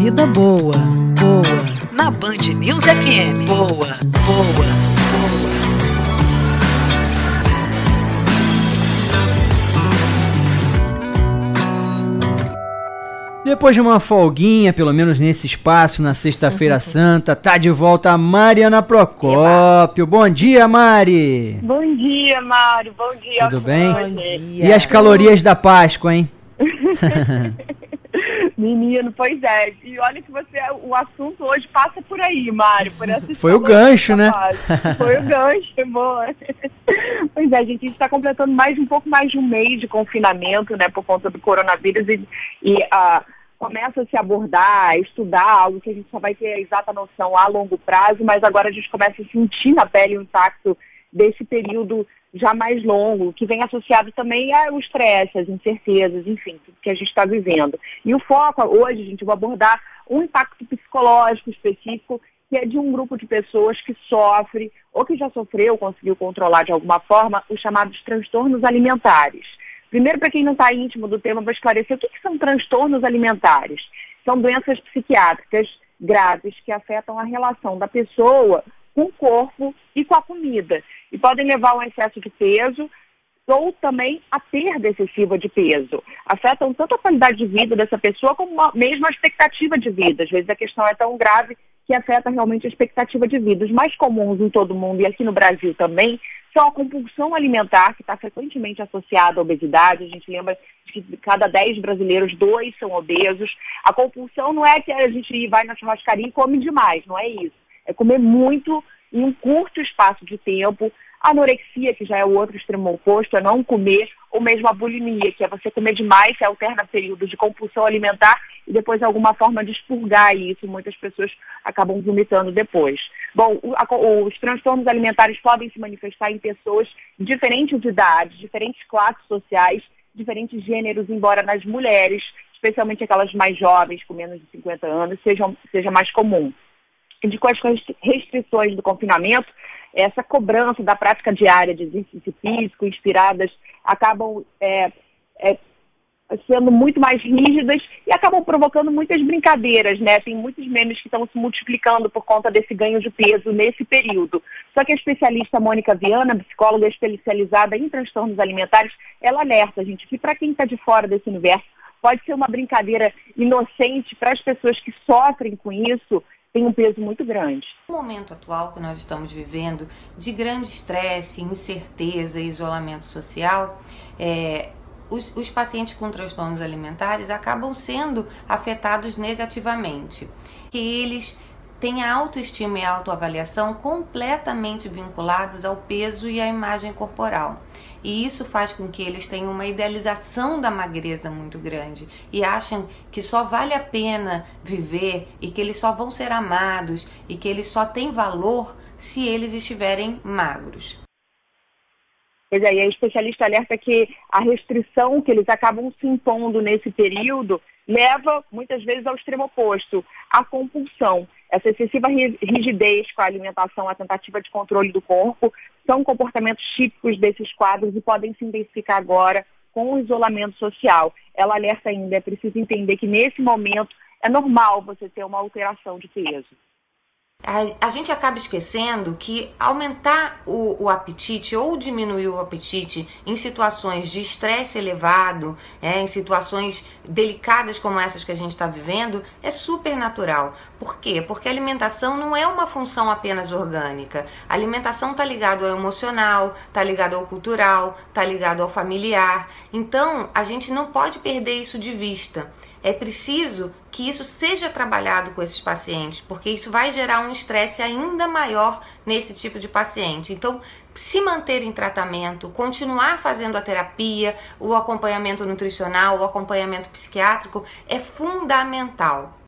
vida boa, boa. Na Band News FM. Boa, boa, boa. Depois de uma folguinha, pelo menos nesse espaço, na Sexta-feira uhum. Santa, tá de volta a Mariana Procópio. Bom dia, Mari! Bom dia, Mário. Bom dia. Tudo bem? Bom dia. E as calorias da Páscoa, hein? Menino, pois é. E olha que você, o assunto hoje passa por aí, Mário. Por essa Foi o gancho, né? Foi o gancho, boa. Pois é, gente, a gente está completando mais um pouco mais de um mês de confinamento, né, por conta do coronavírus e, e uh, começa a se abordar, estudar algo que a gente só vai ter a exata noção a longo prazo, mas agora a gente começa a sentir na pele o impacto desse período já mais longo, que vem associado também ao estresse, às incertezas, enfim, que a gente está vivendo. E o foco hoje, gente, eu vou abordar um impacto psicológico específico, que é de um grupo de pessoas que sofre, ou que já sofreu, conseguiu controlar de alguma forma, os chamados transtornos alimentares. Primeiro, para quem não está íntimo do tema, vou esclarecer o que, que são transtornos alimentares. São doenças psiquiátricas graves que afetam a relação da pessoa com o corpo e com a comida. E podem levar um excesso de peso ou também a perda excessiva de peso. Afetam tanto a qualidade de vida dessa pessoa como mesmo a expectativa de vida. Às vezes a questão é tão grave que afeta realmente a expectativa de vida. Os mais comuns em todo mundo e aqui no Brasil também são a compulsão alimentar, que está frequentemente associada à obesidade. A gente lembra que de cada 10 brasileiros, dois são obesos. A compulsão não é que a gente vai na churrascaria e come demais, não é isso é comer muito em um curto espaço de tempo. Anorexia, que já é o outro extremo oposto, é não comer, ou mesmo a bulimia, que é você comer demais, que alterna períodos de compulsão alimentar e depois alguma forma de expurgar isso. Muitas pessoas acabam vomitando depois. Bom, os transtornos alimentares podem se manifestar em pessoas de diferentes idades, diferentes classes sociais, diferentes gêneros, embora nas mulheres, especialmente aquelas mais jovens, com menos de 50 anos, sejam, seja mais comum de com as restrições do confinamento, essa cobrança da prática diária de exercício físico, inspiradas, acabam é, é, sendo muito mais rígidas e acabam provocando muitas brincadeiras, né? Tem muitos memes que estão se multiplicando por conta desse ganho de peso nesse período. Só que a especialista Mônica Viana, psicóloga especializada em transtornos alimentares, ela alerta, gente, que para quem está de fora desse universo, pode ser uma brincadeira inocente para as pessoas que sofrem com isso tem um peso muito grande. No momento atual que nós estamos vivendo, de grande estresse, incerteza isolamento social, é, os, os, pacientes com transtornos alimentares acabam sendo afetados negativamente. Que eles têm a autoestima e a autoavaliação completamente vinculados ao peso e à imagem corporal. E isso faz com que eles tenham uma idealização da magreza muito grande e acham que só vale a pena viver e que eles só vão ser amados e que eles só têm valor se eles estiverem magros. Pois é, a especialista alerta que a restrição que eles acabam se impondo nesse período leva muitas vezes ao extremo oposto, à compulsão. Essa excessiva rigidez com a alimentação, a tentativa de controle do corpo, são comportamentos típicos desses quadros e podem se intensificar agora com o isolamento social. Ela alerta ainda, é preciso entender que nesse momento é normal você ter uma alteração de peso. A, a, gente acaba esquecendo que aumentar o, o, apetite ou diminuir o apetite em situações de estresse elevado, é, em situações delicadas como essas que a gente está vivendo, é super natural. Por quê? Porque a alimentação não é uma função apenas orgânica. A alimentação está ligado ao emocional, está ligado ao cultural, está ligado ao familiar. Então, a gente não pode perder isso de vista. É preciso que isso seja trabalhado com esses pacientes, porque isso vai gerar um estresse ainda maior nesse tipo de paciente. Então, se manter em tratamento, continuar fazendo a terapia, o acompanhamento nutricional, o acompanhamento psiquiátrico é fundamental.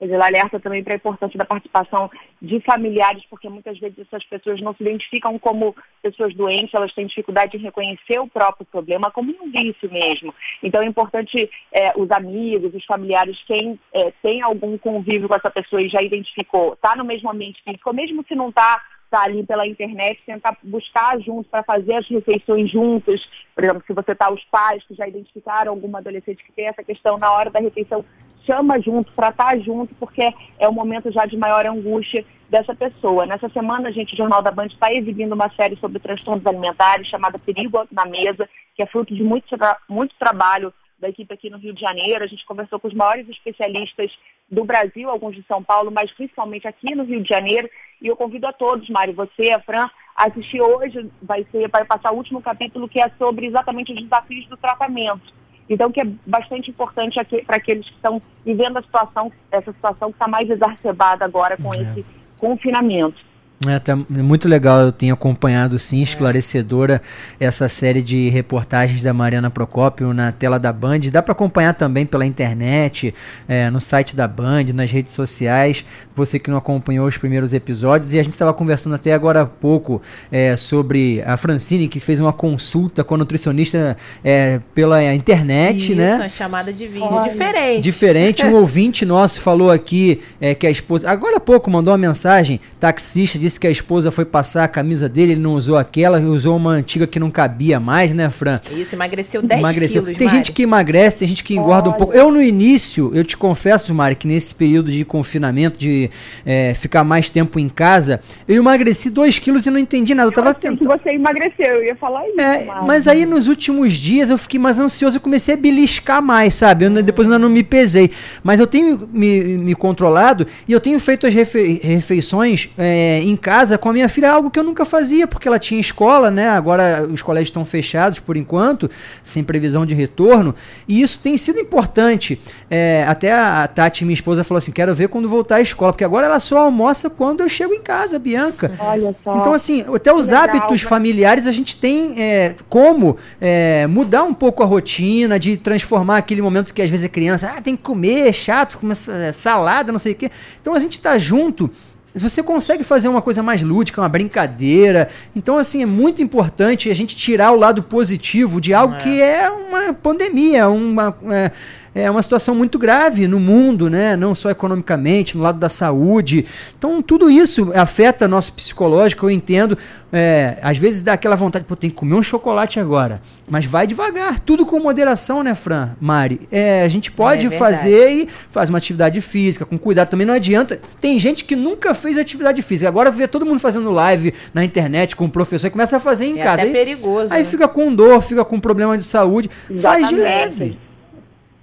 Ela alerta também para a importância da participação de familiares, porque muitas vezes essas pessoas não se identificam como pessoas doentes, elas têm dificuldade em reconhecer o próprio problema como um vício mesmo. Então é importante é, os amigos, os familiares, quem é, tem algum convívio com essa pessoa e já identificou, está no mesmo ambiente físico, mesmo se não está tá ali pela internet, tentar buscar juntos para fazer as refeições juntas. Por exemplo, se você está os pais que já identificaram alguma adolescente que tem essa questão na hora da refeição, chama junto, para estar junto, porque é o momento já de maior angústia dessa pessoa. Nessa semana, a gente, o Jornal da Band está exibindo uma série sobre transtornos alimentares chamada Perigo na Mesa, que é fruto de muito, muito trabalho da equipe aqui no Rio de Janeiro. A gente conversou com os maiores especialistas do Brasil, alguns de São Paulo, mas principalmente aqui no Rio de Janeiro. E eu convido a todos, Mário, você, a Fran, a assistir hoje, vai, ser, vai passar o último capítulo que é sobre exatamente os desafios do tratamento. Então, que é bastante importante para aqueles que estão vivendo a situação, essa situação que está mais exacerbada agora com é. esse confinamento. É, tá muito legal, eu tenho acompanhado sim, esclarecedora essa série de reportagens da Mariana Procópio na tela da Band. Dá para acompanhar também pela internet, é, no site da Band, nas redes sociais. Você que não acompanhou os primeiros episódios. E a gente estava conversando até agora há pouco é, sobre a Francine, que fez uma consulta com a nutricionista é, pela internet, Isso, né? Uma chamada de vídeo Olha. diferente. Diferente. Um ouvinte nosso falou aqui é, que a esposa, agora há pouco, mandou uma mensagem, taxista, disse que a esposa foi passar a camisa dele, ele não usou aquela, usou uma antiga que não cabia mais, né, Fran? Isso, emagreceu 10 emagreceu. quilos, Tem Mari. gente que emagrece, tem gente que engorda Olha. um pouco. Eu, no início, eu te confesso, Mari, que nesse período de confinamento, de é, ficar mais tempo em casa, eu emagreci 2 quilos e não entendi nada. Eu, eu tava tentando. você emagreceu, eu ia falar isso. É, mas aí, nos últimos dias, eu fiquei mais ansioso, eu comecei a beliscar mais, sabe? Eu, depois ainda não me pesei. Mas eu tenho me, me controlado e eu tenho feito as refe refeições é, em casa com a minha filha, é algo que eu nunca fazia, porque ela tinha escola, né? Agora os colégios estão fechados por enquanto, sem previsão de retorno, e isso tem sido importante. É, até a, Tati, minha esposa, falou assim: quero ver quando voltar à escola, porque agora ela só almoça quando eu chego em casa, Bianca. Olha só. Então, assim, até os legal, hábitos né? familiares a gente tem é, como é, mudar um pouco a rotina, de transformar aquele momento que às vezes a criança ah, tem que comer, é chato, comer salada, não sei o quê. Então a gente está junto você consegue fazer uma coisa mais lúdica, uma brincadeira. Então, assim, é muito importante a gente tirar o lado positivo de algo é. que é uma pandemia, uma, é, é uma situação muito grave no mundo, né? Não só economicamente, no lado da saúde. Então, tudo isso afeta nosso psicológico, eu entendo. É, às vezes dá aquela vontade, pô, tem que comer um chocolate agora. Mas vai devagar, tudo com moderação, né, Fran? Mari? É, a gente pode é fazer e faz uma atividade física, com cuidado. Também não adianta. Tem gente que nunca fez atividade física. Agora vê todo mundo fazendo live na internet com o professor e começa a fazer em é casa. É aí, perigoso. Aí né? fica com dor, fica com problema de saúde. Exatamente. Faz de leve.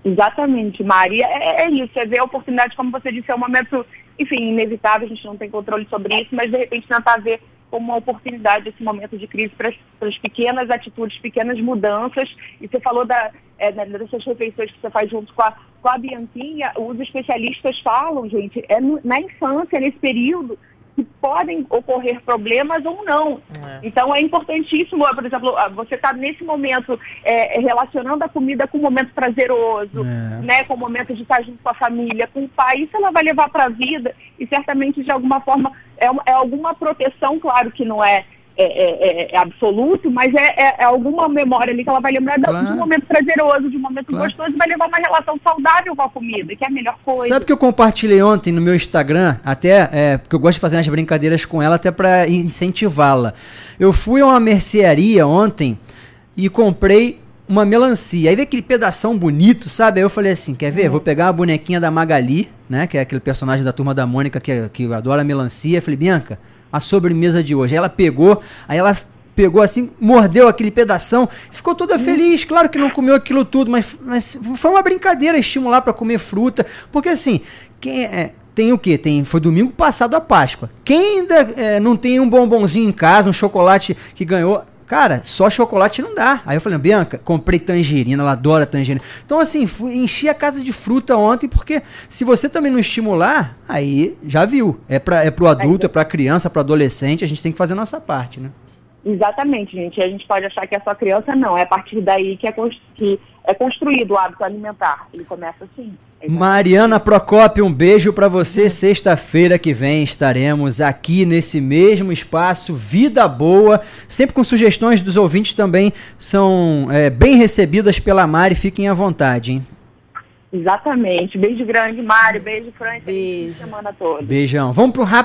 Exatamente, Maria. É, é, isso, é ver a oportunidade, como você disse, é um momento, enfim, inevitável, a gente não tem controle sobre isso, mas de repente tentar ver como uma oportunidade esse momento de crise para as pequenas atitudes, pequenas mudanças. E você falou da, é, dessas refeições que você faz junto com a, com a Bianquinha, os especialistas falam, gente, é no, na infância, nesse período, que podem ocorrer problemas ou não. É. Então é importantíssimo, por exemplo, você está nesse momento é, relacionando a comida com um momento prazeroso, é. né, com o momento de estar junto com a família, com o pai, isso ela vai levar para a vida e certamente de alguma forma é, é alguma proteção, claro que não é é, é, é, absoluto, mas é, é, é, alguma memória ali que ela vai lembrar claro. de um momento prazeroso, de um momento claro. gostoso, e vai levar uma relação saudável com a comida, que é a melhor coisa. Sabe que eu compartilhei ontem no meu Instagram, até é, porque eu gosto de fazer umas brincadeiras com ela, até para incentivá-la. Eu fui a uma mercearia ontem e comprei uma melancia. Aí veio aquele pedação bonito, sabe? Aí eu falei assim: quer ver? Uhum. Vou pegar a bonequinha da Magali, né? Que é aquele personagem da turma da Mônica que, que adora melancia. Eu falei, Bianca a sobremesa de hoje. Ela pegou, aí ela pegou assim, mordeu aquele pedação, ficou toda feliz. Claro que não comeu aquilo tudo, mas, mas foi uma brincadeira estimular para comer fruta, porque assim, quem é, tem o que? Tem foi domingo passado a Páscoa. Quem ainda é, não tem um bombonzinho em casa, um chocolate que ganhou, Cara, só chocolate não dá. Aí eu falei, Bianca, comprei tangerina, ela adora tangerina. Então, assim, fui, enchi a casa de fruta ontem, porque se você também não estimular, aí já viu. É, pra, é pro adulto, é pra criança, pro adolescente, a gente tem que fazer a nossa parte, né? Exatamente, gente. A gente pode achar que é só criança, não. É a partir daí que é, que é construído o hábito alimentar. Ele começa assim. Mariana Procópio, um beijo para você. Sexta-feira que vem estaremos aqui nesse mesmo espaço, Vida Boa. Sempre com sugestões dos ouvintes também são é, bem recebidas pela Mari. Fiquem à vontade, hein? Exatamente. Beijo grande, Mário. Beijo, Fran. Beijo. Semana toda. Beijão. Vamos pro rápido